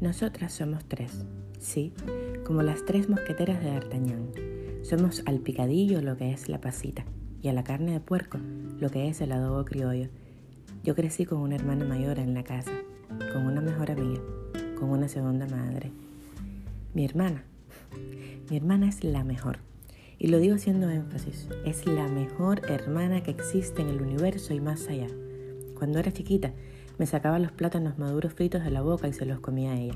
Nosotras somos tres, sí, como las tres mosqueteras de D'Artagnan. Somos al picadillo lo que es la pasita y a la carne de puerco lo que es el adobo criollo. Yo crecí con una hermana mayor en la casa, con una mejor amiga, con una segunda madre. Mi hermana, mi hermana es la mejor. Y lo digo haciendo énfasis, es la mejor hermana que existe en el universo y más allá. Cuando era chiquita, me sacaba los plátanos maduros fritos de la boca y se los comía ella.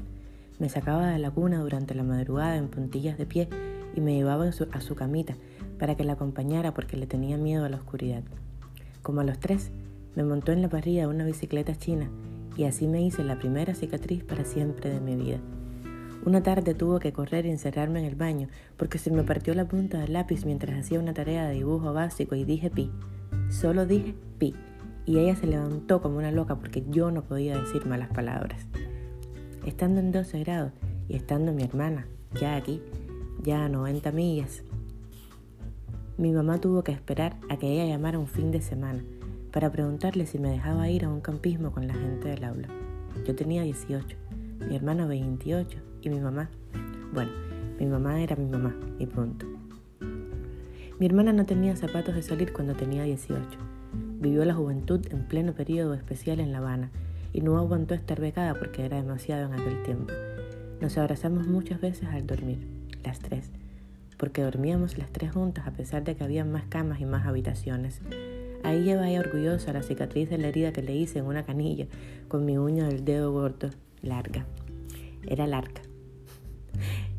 Me sacaba de la cuna durante la madrugada en puntillas de pie y me llevaba a su camita para que la acompañara porque le tenía miedo a la oscuridad. Como a los tres, me montó en la parrilla una bicicleta china y así me hice la primera cicatriz para siempre de mi vida. Una tarde tuvo que correr y encerrarme en el baño porque se me partió la punta del lápiz mientras hacía una tarea de dibujo básico y dije pi. Solo dije pi y ella se levantó como una loca porque yo no podía decir malas palabras. Estando en 12 grados y estando mi hermana ya aquí, ya a 90 millas, mi mamá tuvo que esperar a que ella llamara un fin de semana para preguntarle si me dejaba ir a un campismo con la gente del aula. Yo tenía 18, mi hermano 28 y mi mamá, bueno, mi mamá era mi mamá y punto. Mi hermana no tenía zapatos de salir cuando tenía 18 Vivió la juventud en pleno periodo especial en La Habana y no aguantó estar becada porque era demasiado en aquel tiempo. Nos abrazamos muchas veces al dormir, las tres, porque dormíamos las tres juntas a pesar de que había más camas y más habitaciones. Ahí lleva ella orgullosa la cicatriz de la herida que le hice en una canilla con mi uña del dedo gordo, larga. Era larga.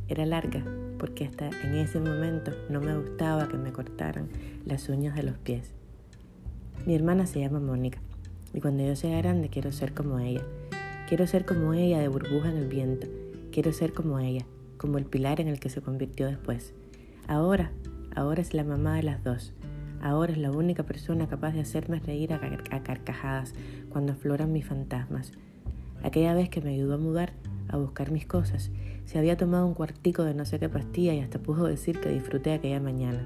Era larga porque hasta en ese momento no me gustaba que me cortaran las uñas de los pies. Mi hermana se llama Mónica y cuando yo sea grande quiero ser como ella. Quiero ser como ella de burbuja en el viento. Quiero ser como ella, como el pilar en el que se convirtió después. Ahora, ahora es la mamá de las dos. Ahora es la única persona capaz de hacerme reír a, carcajadas cuando afloran mis fantasmas. Aquella vez que me ayudó a mudar, a buscar mis cosas, se había tomado un cuartico de no sé qué pastilla y hasta pudo decir que disfruté aquella mañana,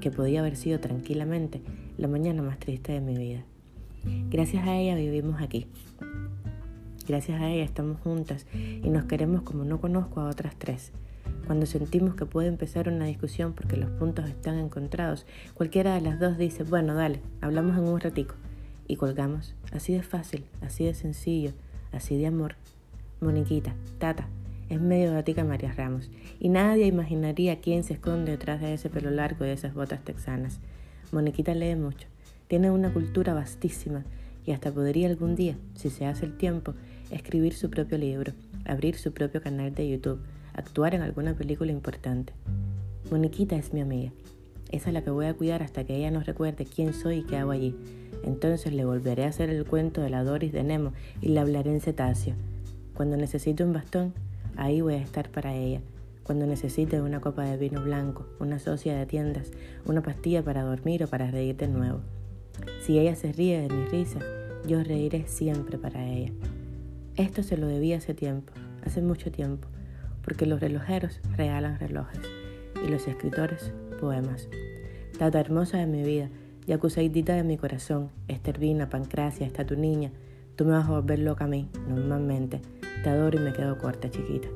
que podía haber sido tranquilamente la mañana más triste de mi vida. Gracias a ella vivimos aquí. Gracias a ella estamos juntas y nos queremos como no conozco a otras tres. Cuando sentimos que puede empezar una discusión porque los puntos están encontrados, cualquiera de las dos dice, bueno, dale, hablamos en un ratico. Y colgamos. Así de fácil, así de sencillo, así de amor. Moniquita, Tata, es medio gatica María Ramos. Y nadie imaginaría quién se esconde detrás de ese pelo largo y de esas botas texanas. Moniquita lee mucho, tiene una cultura vastísima y hasta podría algún día, si se hace el tiempo, escribir su propio libro, abrir su propio canal de YouTube, actuar en alguna película importante. Moniquita es mi amiga. Esa es la que voy a cuidar hasta que ella nos recuerde quién soy y qué hago allí. Entonces le volveré a hacer el cuento de la Doris de Nemo y le hablaré en cetáceo. Cuando necesite un bastón, ahí voy a estar para ella cuando necesite una copa de vino blanco, una socia de tiendas, una pastilla para dormir o para reír de nuevo. Si ella se ríe de mi risa, yo reiré siempre para ella. Esto se lo debía hace tiempo, hace mucho tiempo, porque los relojeros regalan relojes y los escritores poemas. Tata hermosa de mi vida, yacusaidita de mi corazón, Estervina, Pancracia, está tu niña, tú me vas a volver loca a mí, normalmente. Te adoro y me quedo corta, chiquita.